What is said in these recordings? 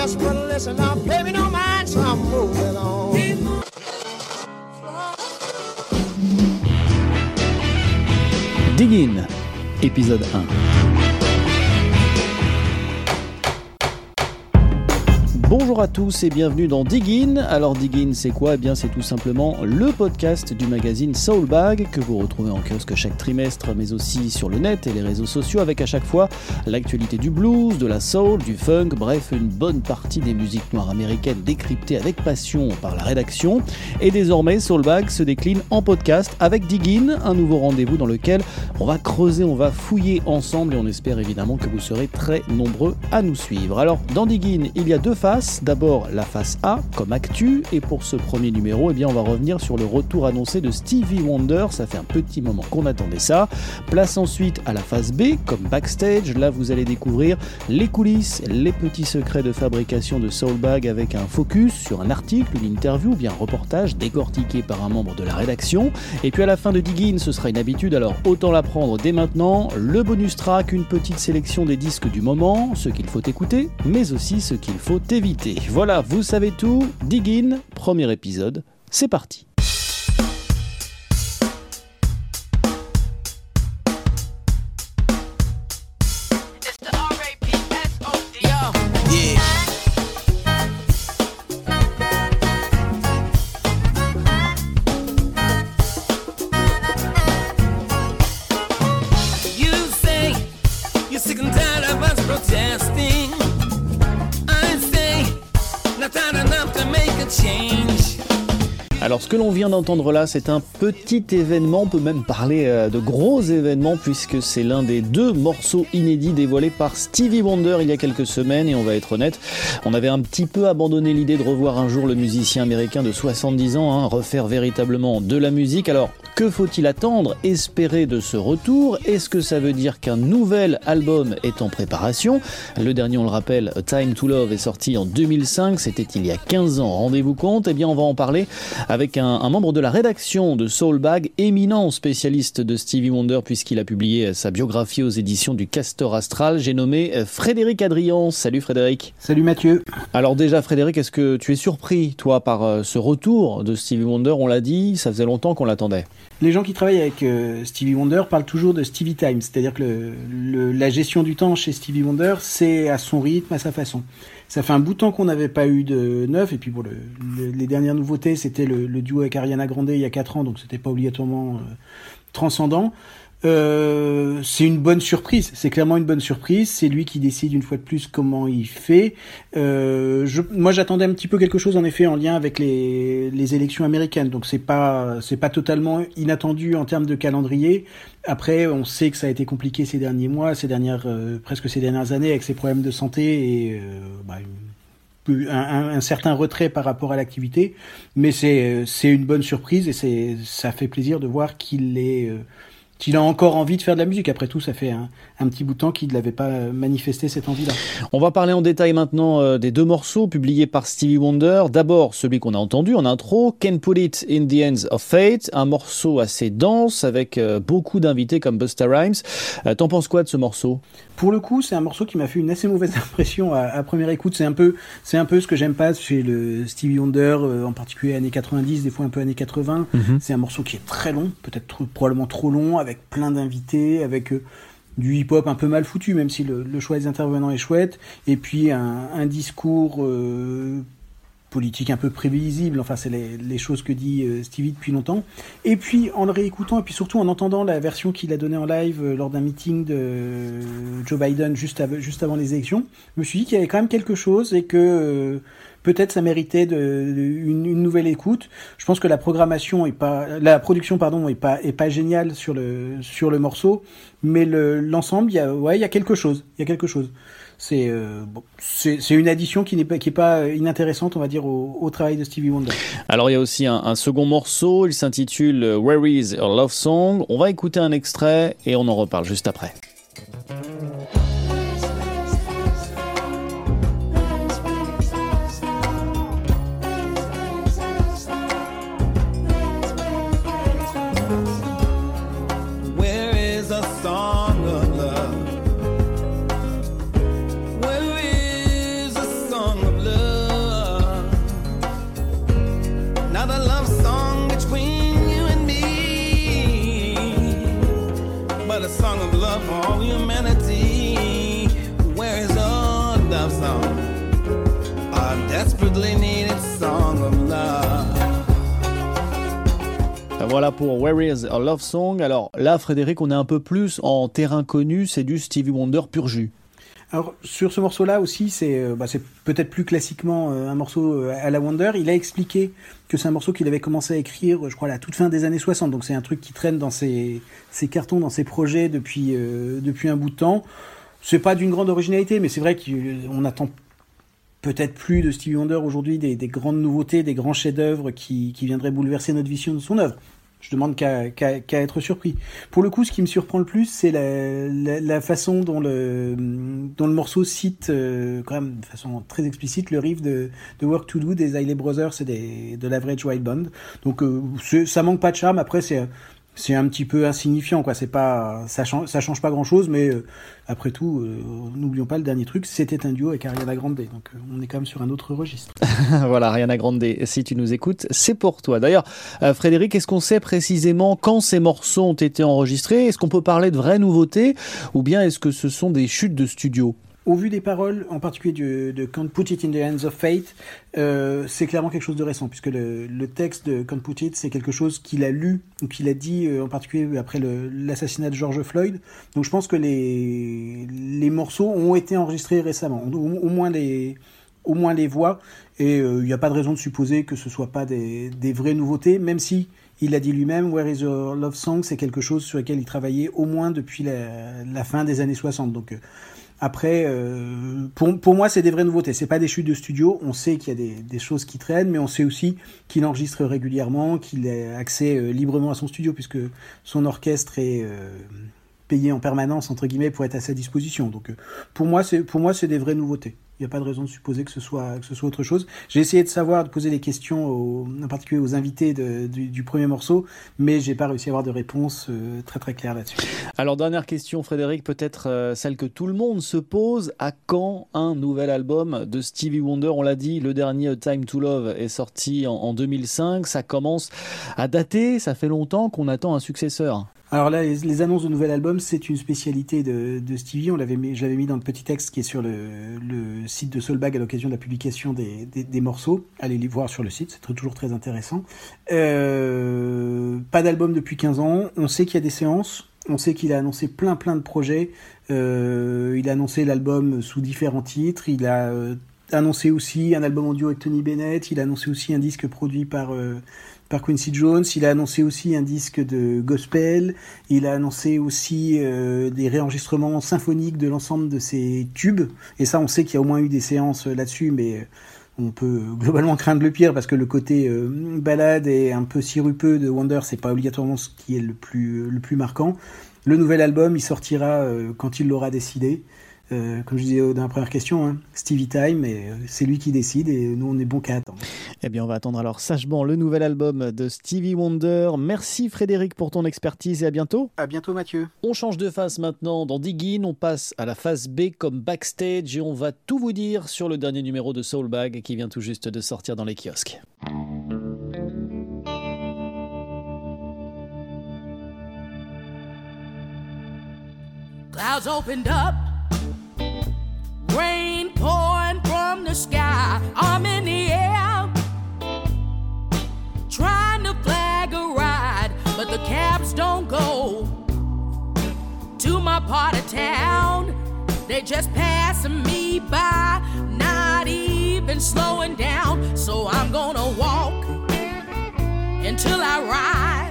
desperate listen. Now, me no mind, so I'm moving on. Diggin, épisode 1. Bonjour à tous et bienvenue dans Diggin. Alors Diggin c'est quoi? Eh bien c'est tout simplement le podcast du magazine Soulbag que vous retrouvez en kiosque chaque trimestre mais aussi sur le net et les réseaux sociaux avec à chaque fois l'actualité du blues, de la soul, du funk, bref une bonne partie des musiques noires américaines décryptées avec passion par la rédaction. Et désormais Soulbag se décline en podcast avec Diggin, un nouveau rendez-vous dans lequel on va creuser, on va fouiller ensemble et on espère évidemment que vous serez très nombreux à nous suivre. Alors dans Diggin il y a deux phases D'abord la face A comme actu et pour ce premier numéro, eh bien on va revenir sur le retour annoncé de Stevie Wonder. Ça fait un petit moment qu'on attendait ça. Place ensuite à la phase B comme backstage. Là vous allez découvrir les coulisses, les petits secrets de fabrication de Soulbag avec un focus sur un article, une interview, bien un reportage décortiqué par un membre de la rédaction. Et puis à la fin de Diggin, ce sera une habitude, alors autant l'apprendre dès maintenant. Le bonus track, une petite sélection des disques du moment, ce qu'il faut écouter, mais aussi ce qu'il faut éviter. Voilà, vous savez tout. Dig premier épisode, c'est parti. L'on vient d'entendre là, c'est un petit événement, on peut même parler euh, de gros événements puisque c'est l'un des deux morceaux inédits dévoilés par Stevie Wonder il y a quelques semaines. Et on va être honnête, on avait un petit peu abandonné l'idée de revoir un jour le musicien américain de 70 ans, hein, refaire véritablement de la musique. Alors que faut-il attendre, espérer de ce retour? Est-ce que ça veut dire qu'un nouvel album est en préparation? Le dernier, on le rappelle, Time to Love est sorti en 2005, c'était il y a 15 ans, rendez-vous compte? Eh bien on va en parler avec avec un, membre de la rédaction de Soulbag, éminent spécialiste de Stevie Wonder puisqu'il a publié sa biographie aux éditions du Castor Astral. J'ai nommé euh, Frédéric Adrian. Salut Frédéric. Salut Mathieu. Alors déjà Frédéric, est-ce que tu es surpris toi par euh, ce retour de Stevie Wonder? On l'a dit, ça faisait longtemps qu'on l'attendait. Les gens qui travaillent avec euh, Stevie Wonder parlent toujours de Stevie Time, c'est-à-dire que la gestion du temps chez Stevie Wonder, c'est à son rythme, à sa façon. Ça fait un bout de temps qu'on n'avait pas eu de neuf. Et puis pour le, les dernières nouveautés, c'était le, duo avec Ariana Grande il y a 4 ans, donc c'était pas obligatoirement euh, transcendant. Euh, c'est une bonne surprise. C'est clairement une bonne surprise. C'est lui qui décide une fois de plus comment il fait. Euh, je, moi, j'attendais un petit peu quelque chose en effet en lien avec les, les élections américaines. Donc c'est pas c'est pas totalement inattendu en termes de calendrier. Après, on sait que ça a été compliqué ces derniers mois, ces dernières euh, presque ces dernières années avec ses problèmes de santé et euh, bah, un, un, certain retrait par rapport à l'activité, mais c'est c'est une bonne surprise et c'est ça fait plaisir de voir qu'il est qu'il a encore envie de faire de la musique. Après tout, ça fait un, petit bout de temps qu'il ne l'avait pas euh, manifesté cette envie-là. On va parler en détail maintenant euh, des deux morceaux publiés par Stevie Wonder. D'abord, celui qu'on a entendu en intro, Can Put It in the Hands of Fate, un morceau assez dense avec euh, beaucoup d'invités comme Busta Rhymes. T'en penses quoi de ce morceau? Pour le coup, c'est un morceau qui m'a fait une assez mauvaise impression à, première écoute. C'est un peu, c'est un peu ce que j'aime pas chez le Stevie Wonder, en particulier années 90, des fois un peu années 80. Mhm. C'est un morceau qui est très long, peut-être probablement trop long, avec plein d'invités, avec du hip-hop un peu mal foutu, même si le, choix des intervenants est chouette, et puis un, discours euh, politique un peu prévisible, enfin c'est les, choses que dit euh, Stevie depuis longtemps. Et puis en le réécoutant, et puis surtout en entendant la version qu'il a donnée en live euh, lors d'un meeting de Joe Biden juste, juste avant les élections, je me suis dit qu'il y avait quand même quelque chose et que peut-être ça méritait de, une, une, nouvelle écoute. Je pense que la programmation est pas, la production pardon est pas est pas géniale sur le sur le morceau, mais l'ensemble, y a ouais il y a quelque chose, il y a quelque chose. C'est euh, bon, c'est une addition qui n'est pas qui est pas inintéressante, on va dire au, travail de Stevie Wonder. Alors il y a aussi un, un second morceau, il s'intitule Where Is a Love Song. On va écouter un extrait et on en reparle juste après. Desperately needed song of love. Voilà pour Where is a Love Song. Alors là, Frédéric, on est un peu plus en terrain connu, c'est du Stevie Wonder pur jus. Alors sur ce morceau-là aussi, c'est euh, bah, c'est peut-être plus classiquement euh, un morceau euh, à la Wonder. Il a expliqué que c'est un morceau qu'il avait commencé à écrire, je crois, à la toute fin des années 60. Donc c'est un truc qui traîne dans ses, ses cartons, dans ses projets depuis, depuis un bout de temps. C'est pas d'une grande originalité, mais c'est vrai qu'on attend peut-être plus de Stevie Wonder aujourd'hui des, des, grandes nouveautés, des grands chefs-d'œuvre qui, qui viendraient bouleverser notre vision de son œuvre. Je demande qu'à qu'à être surpris. Pour le coup, ce qui me surprend le plus, c'est la, la, la, façon dont le, dont le morceau cite, euh, quand même de façon très explicite, le riff de, de Work to Do des Hailey Brothers et des, de l'Average White Band. Donc euh, ça manque pas de charme. Après, c'est c'est un petit peu insignifiant quoi. C'est pas ça change change pas grand chose mais euh, après tout euh, n'oublions pas le dernier truc c'était un duo avec Ariana Grande donc euh, on est quand même sur un autre registre. Voilà Ariana Grande si tu nous écoutes c'est pour toi. D'ailleurs Frédéric est-ce qu'on sait précisément quand ces morceaux ont été enregistrés? Est-ce qu'on peut parler de vraies nouveautés? Ou bien est-ce que ce sont des chutes de studio? Au vu des paroles, en particulier de Can't Put It in the Hands of Fate, euh, c'est clairement quelque chose de récent, puisque le, texte de Can't Put It, c'est quelque chose qu'il a lu ou qu'il a dit, euh, en particulier après l'assassinat de George Floyd. Donc je pense que les, les morceaux ont été enregistrés récemment, au, moins les au moins les voix, et il euh, n'y a pas de raison de supposer que ce soit pas des, des vraies nouveautés, même si il a dit lui-même, Where is Your Love Song, c'est quelque chose sur lequel il travaillait au moins depuis la, la fin des années 60. Donc après, euh, pour, moi, c'est des vraies nouveautés. C'est pas des chutes de studio. On sait qu'il y a des, choses qui traînent, mais on sait aussi qu'il enregistre régulièrement, qu'il a accès euh, librement à son studio, puisque son orchestre est euh, payé en permanence entre guillemets pour être à sa disposition. Donc, pour moi, c'est des vraies nouveautés. Il n'y a pas de raison de supposer que ce soit, autre chose. J'ai essayé de savoir, de poser des questions, en particulier aux invités du, premier morceau, mais j'ai pas réussi à avoir de réponse euh, très très claire là-dessus. Alors, dernière question, Frédéric, peut-être euh, celle que tout le monde se pose. À quand un nouvel album de Stevie Wonder? On l'a dit, le dernier Time to Love est sorti en 2005. Ça commence à dater. Ça fait longtemps qu'on attend un successeur. Alors là, les, annonces de nouvel album, c'est une spécialité de, Stevie. On l'avait je l'avais mis dans le petit texte qui est sur le, site de Soulbag à l'occasion de la publication des, morceaux. Allez les voir sur le site, c'est toujours très intéressant. Euh, pas d'album depuis 15 ans. On sait qu'il y a des séances. On sait qu'il a annoncé plein plein de projets. Euh, il a annoncé l'album sous différents titres. Il a euh, annoncé aussi un album en duo avec Tony Bennett. Il a annoncé aussi un disque produit par euh, Quincy Jones. Il a annoncé aussi un disque de gospel. Il a annoncé aussi euh, des réenregistrements symphoniques de l'ensemble de ses tubes. Et ça, on sait qu'il y a au moins eu des séances là-dessus, mais on peut globalement craindre le pire parce que le côté euh, balade et un peu sirupeux de Wonder, c'est pas obligatoirement ce qui est le plus le plus marquant. Le nouvel album, il sortira euh, quand il l'aura décidé. Euh, comme je disais dans la première question, hein, Stevie Time, et euh, c'est lui qui décide et nous on est bon qu'à attendre. Eh bien on va attendre alors sagement le nouvel album de Stevie Wonder. Merci Frédéric pour ton expertise et à bientôt. À bientôt Mathieu. On change de face maintenant dans Diggin, on passe à la phase B comme backstage et on va tout vous dire sur le dernier numéro de Soulbag qui vient tout juste de sortir dans les kiosques. Clouds opened up rain pouring from the sky. I'm in the air, trying to flag a ride, but the cabs don't go to my part of town. They just passing me by, not even slowing down. So I'm gonna walk until I ride.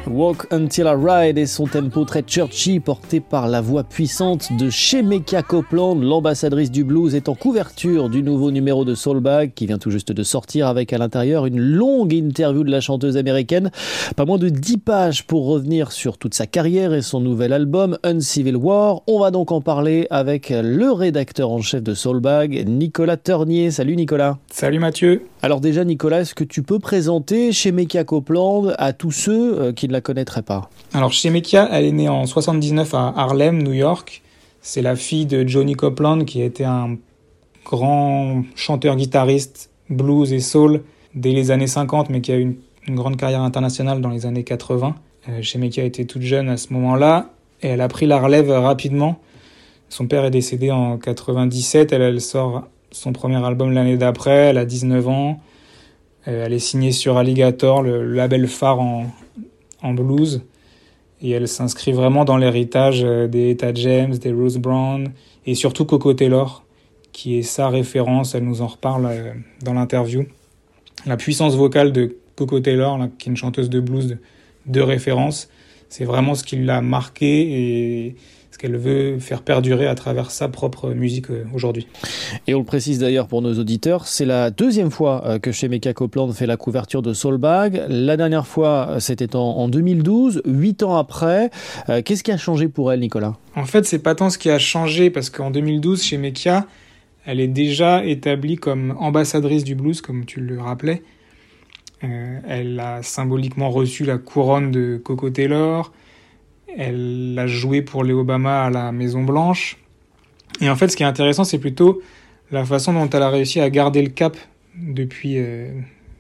Walk Until I Ride et son tempo très churchy porté par la voix puissante de Shemekia Copeland, l'ambassadrice du blues, est en couverture du nouveau numéro de Soulbag qui vient tout juste de sortir avec à l'intérieur une longue interview de la chanteuse américaine. Pas moins de 10 pages pour revenir sur toute sa carrière et son nouvel album Uncivil War. On va donc en parler avec le rédacteur en chef de Soulbag, Nicolas Turnier. Salut Nicolas. Salut Mathieu. Alors déjà Nicolas, est-ce que tu peux présenter Shemekia Copeland à tous ceux qui ne la connaîtraient pas Alors Shemekia, elle est née en 79 à Harlem, New York. C'est la fille de Johnny Copeland qui a été un grand chanteur-guitariste blues et soul dès les années 50, mais qui a eu une grande carrière internationale dans les années 80. Euh, Shemeka était toute jeune à ce moment-là et elle a pris la relève rapidement. Son père est décédé en 97, elle, elle sort son premier album l'année d'après, elle a 19 ans. Euh, elle est signée sur Alligator, le label phare en, en blues. Et elle s'inscrit vraiment dans l'héritage euh, des Etta James, des Rose Brown et surtout Coco Taylor, qui est sa référence. Elle nous en reparle euh, dans l'interview. La puissance vocale de Coco Taylor, qui est une chanteuse de blues de, de référence, c'est vraiment ce qui l'a marqué et qu'elle veut faire perdurer à travers sa propre musique euh, aujourd'hui. Et on le précise d'ailleurs pour nos auditeurs, c'est la deuxième fois euh, que chez Meka Copeland fait la couverture de Soulbag. La dernière fois, euh, c'était en 2012, huit ans après. Qu'est-ce qui a changé pour elle, Nicolas? En fait, c'est pas tant ce qui a changé, parce qu'en 2012, chez Mekia, elle est déjà établie comme ambassadrice du blues, comme tu le rappelais. elle a symboliquement reçu la couronne de Coco Taylor. Elle a joué pour les Obama à la Maison Blanche. Et en fait, ce qui est intéressant, c'est plutôt la façon dont elle a réussi à garder le cap depuis, euh,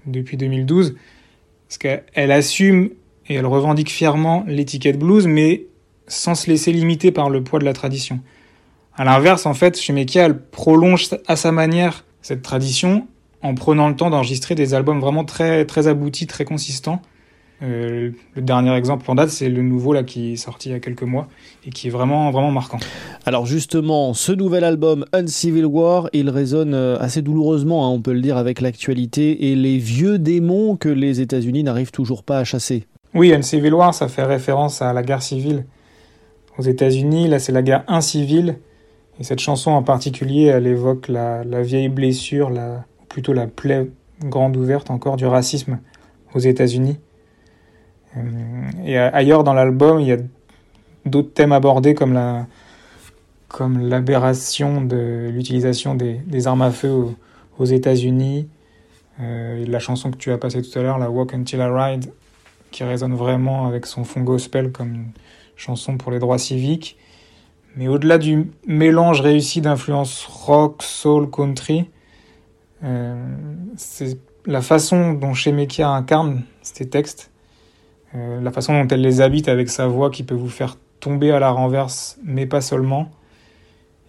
depuis 2012. Parce qu'elle assume et elle revendique fièrement l'étiquette blues, mais sans se laisser limiter par le poids de la tradition. À l'inverse, en fait, chez Mekia, elle prolonge à sa manière cette tradition en prenant le temps d'enregistrer des albums vraiment très, très aboutis, très consistants. Euh, le dernier exemple en date, c'est le nouveau là qui est sorti il y a quelques mois et qui est vraiment vraiment marquant. Alors justement, ce nouvel album Uncivil War, il résonne euh, assez douloureusement, hein, on peut le dire, avec l'actualité et les vieux démons que les États-Unis n'arrivent toujours pas à chasser. Oui, Uncivil War, ça fait référence à la guerre civile aux États-Unis. Là, c'est la guerre incivile. Et cette chanson en particulier, elle évoque la, la vieille blessure, la, ou plutôt la plaie grande ouverte encore du racisme aux États-Unis. Euh, et ailleurs dans l'album, il y a d'autres thèmes abordés comme la comme l'aberration de l'utilisation des, armes à feu aux, États-Unis. Euh, la chanson que tu as passée tout à l'heure, la Walk Until I Ride, qui résonne vraiment avec son fond gospel comme chanson pour les droits civiques. Mais au-delà du mélange réussi d'influences rock, soul, country, euh, c'est la façon dont Shemekia incarne ces textes euh, la façon dont elle les habite avec sa voix qui peut vous faire tomber à la renverse, mais pas seulement.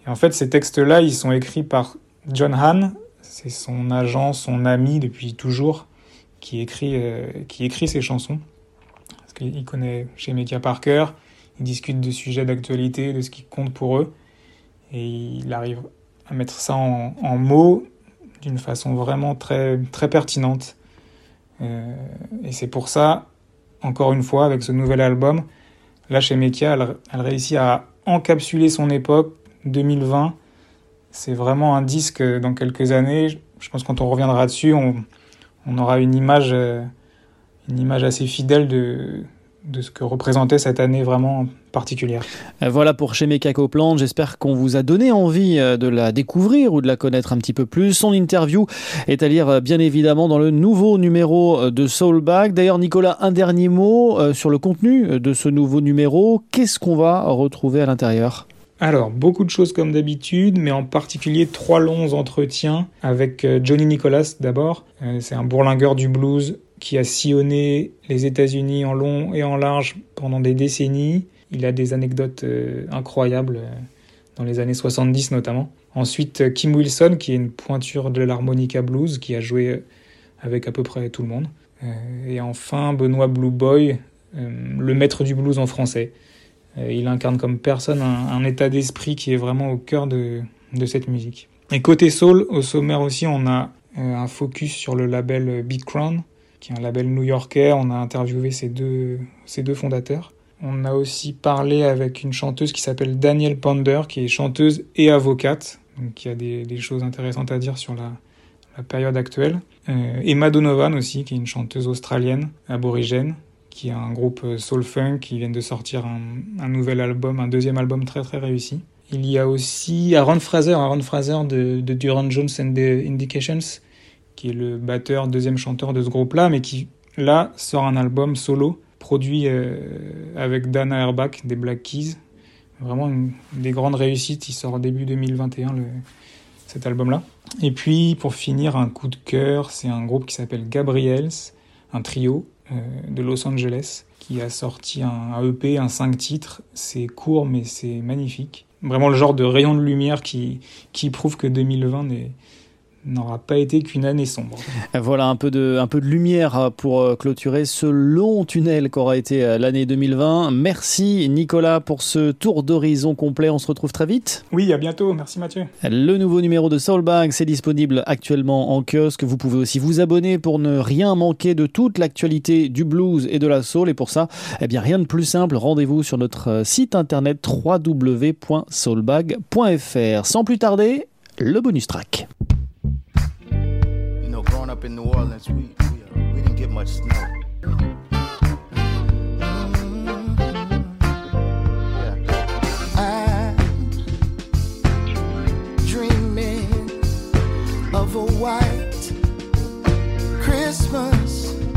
Et en fait, ces textes-là, ils sont écrits par John Hahn, c'est son agent, son ami depuis toujours, qui écrit, euh, qui écrit ces chansons. Parce qu'il connaît chez Media Parker, il discute de sujets d'actualité, de ce qui compte pour eux, et il arrive à mettre ça en, en mots d'une façon vraiment très, très pertinente. Euh, et c'est pour ça encore une fois, avec ce nouvel album, là chez Mekia, elle, réussit à encapsuler son époque, 2020. C'est vraiment un disque dans quelques années. Je pense que quand on reviendra dessus, on, aura euh, une image assez fidèle de, de ce que représentait cette année vraiment particulière. Euh, voilà pour Shemeka Copeland, j'espère qu'on vous a donné envie euh, de la découvrir ou de la connaître un petit peu plus. Son interview est à lire euh, bien évidemment dans le nouveau numéro de Soulbag. D'ailleurs Nicolas, un dernier mot sur le contenu de ce nouveau numéro. Qu'est-ce qu'on va retrouver à l'intérieur? Alors, beaucoup de choses comme d'habitude, mais en particulier trois longs entretiens avec Johnny Nicholas d'abord. C'est un bourlingueur du blues qui a sillonné les États-Unis en long et en large pendant des décennies. Il a des anecdotes euh, incroyables euh, dans les années 70 notamment. Ensuite, euh, Kim Wilson, qui est une pointure de l'harmonica blues, qui a joué avec à peu près tout le monde. Et enfin, Benoît Blue Boy, le maître du blues en français. Il incarne comme personne un, état d'esprit qui est vraiment au cœur de, de cette musique. Et côté soul, au sommaire aussi, on a un focus sur le label Big Crown, qui est un label new-yorkais. On a interviewé ces deux, ces deux fondateurs. On a aussi parlé avec une chanteuse qui s'appelle Danielle Ponder, qui est chanteuse et avocate, donc qui a des, choses intéressantes à dire sur la, période actuelle. Euh, Emma Donovan aussi, qui est une chanteuse australienne, aborigène, qui a un groupe soul funk, qui vient de sortir un, un, nouvel album, un deuxième album très très réussi. Il y a aussi Aaron Fraser, Aaron Fraser de, de Duran Jones and the Indications, qui est le batteur, deuxième chanteur de ce groupe-là, mais qui, là, sort un album solo, produit euh, avec Dana Airbach des Black Keys. Vraiment une, des grandes réussites. Il sort début 2021, le, cet album-là. Et puis, pour finir, un coup de cœur, c'est un groupe qui s'appelle Gabriels, un trio de Los Angeles qui a sorti un, EP, un 5 titres. C'est court mais c'est magnifique. Vraiment le genre de rayon de lumière qui, qui prouve que 2020 n'est n'aura pas été qu'une année sombre. Voilà un peu de, un peu de lumière pour euh, clôturer ce long tunnel qu'aura été euh, l'année 2020. Merci Nicolas pour ce tour d'horizon complet. On se retrouve très vite. Oui, à bientôt. Merci Mathieu. Le nouveau numéro de Soulbag, c'est disponible actuellement en kiosque. Vous pouvez aussi vous abonner pour ne rien manquer de toute l'actualité du blues et de la soul. Et pour ça, eh bien, rien de plus simple. Rendez-vous sur notre euh, site internet www.soulbag.fr. Sans plus tarder, le bonus track. Up in New Orleans, we, we, uh, we didn't get much snow. I dreaming of a white Christmas.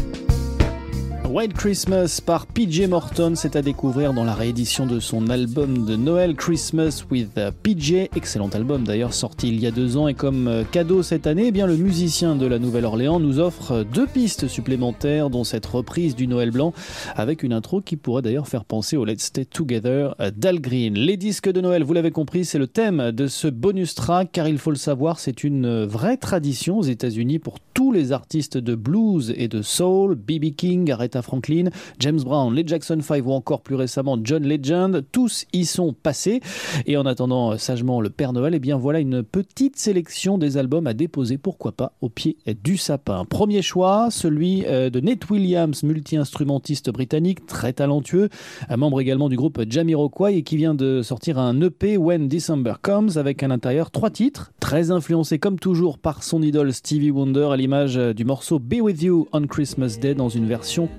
White Christmas par PJ Morton, c'est à découvrir dans la réédition de son album de Noël Christmas with PJ, excellent album d'ailleurs sorti il y a deux ans. Et comme euh, cadeau cette année, eh bien le musicien de la Nouvelle-Orléans nous offre deux pistes supplémentaires dont cette reprise du Noël blanc avec une intro qui pourrait d'ailleurs faire penser au Let's Stay Together d'Al Green. Les disques de Noël, vous l'avez compris, c'est le thème de ce bonus track car il faut le savoir, c'est une vraie tradition aux États-Unis pour tous les artistes de blues et de soul, BB King, Aretha Franklin, James Brown, les Jackson 5 ou encore plus récemment John Legend, tous y sont passés. Et en attendant euh, sagement le Père Noël, et eh bien voilà une petite sélection des albums à déposer, pourquoi pas, au pied du sapin. Premier choix, celui euh, de Nate Williams, multi-instrumentiste britannique, très talentueux, un membre également du groupe Jamiroquai et qui vient de sortir un EP When December Comes avec à l'intérieur trois titres, très influencés comme toujours par son idole Stevie Wonder à l'image euh, du morceau Be With You on Christmas Day dans une version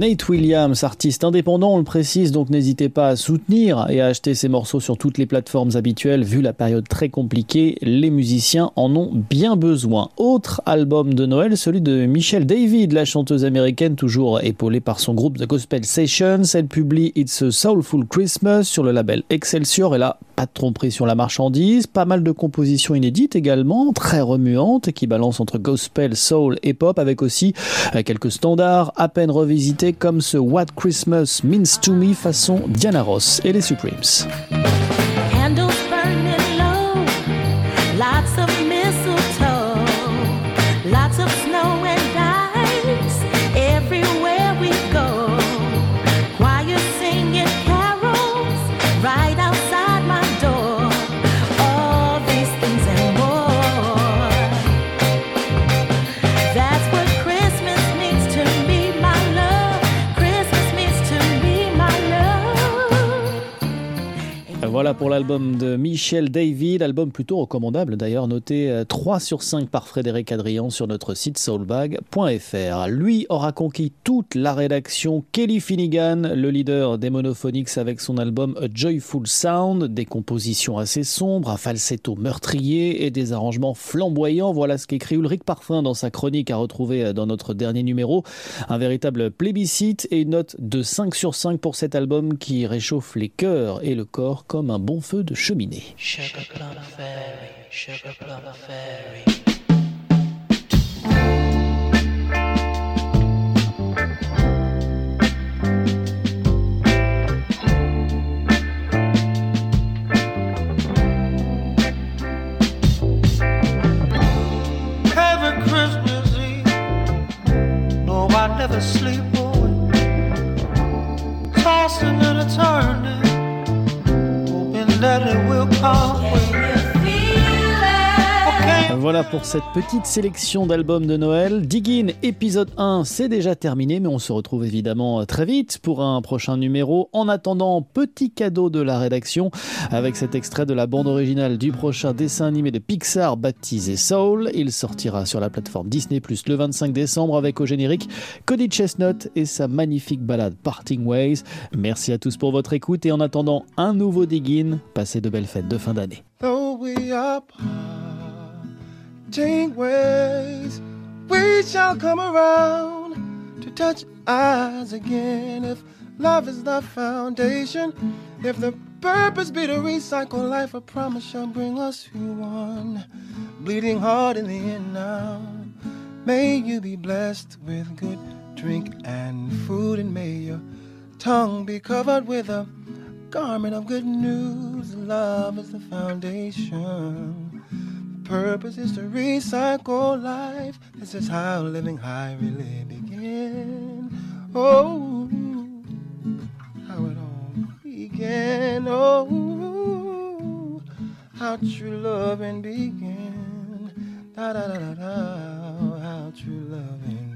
Nate Williams, artiste indépendant, on le précise, donc n'hésitez pas à soutenir et à acheter ses morceaux sur toutes les plateformes habituelles. Vu la période très compliquée, les musiciens en ont bien besoin. Autre album de Noël, celui de Michelle David, la chanteuse américaine, toujours épaulée par son groupe The Gospel Sessions. Elle publie It's a Soulful Christmas sur le label Excelsior et là, pas de tromperie sur la marchandise, pas mal de compositions inédites également, très remuantes, qui balancent entre gospel, soul et pop, avec aussi euh, quelques standards à peine revisités comme ce What Christmas Means to Me façon Diana Ross et les Supremes. Voilà pour l'album de Michel David, album plutôt recommandable d'ailleurs, noté 3 euh, sur 5 par Frédéric Adrian sur notre site soulbag.fr. Lui aura conquis toute la rédaction Kelly Finnegan, le leader des Monophonics avec son album A Joyful Sound, des compositions assez sombres, un falsetto meurtrier et des arrangements flamboyants. Voilà ce qu'écrit Ulrich Parfum dans sa chronique à retrouver euh, dans notre dernier numéro. Un véritable plébiscite et une note de 5 sur 5 pour cet album qui réchauffe les cœurs et le corps comme un bon feu de cheminée. Sugar plum fairy, sugar plum fairy. never sleep away, tossing and turning. Oh. Voilà pour cette petite sélection d'albums de Noël. Diggin épisode 1, c'est déjà terminé, mais on se retrouve évidemment très vite pour un prochain numéro. En attendant, petit cadeau de la rédaction avec cet extrait de la bande originale du prochain dessin animé de Pixar baptisé Soul. Il sortira sur la plateforme Disney Plus le 25 décembre avec au générique Cody Chestnut et sa magnifique balade Parting Ways. Merci à tous pour votre écoute et en attendant un nouveau Diggin, passez de belles fêtes de fin d'année. Ways, we shall come around to touch eyes again. If love is the foundation, if the purpose be to recycle life, a promise shall bring us to one. Bleeding heart in the end now. May you be blessed with good drink and food, and may your tongue be covered with a garment of good news. Love is the foundation purpose is to recycle life. This is how living high really began. Oh, how it all began. Oh, how true loving began. Da da da da da. How true loving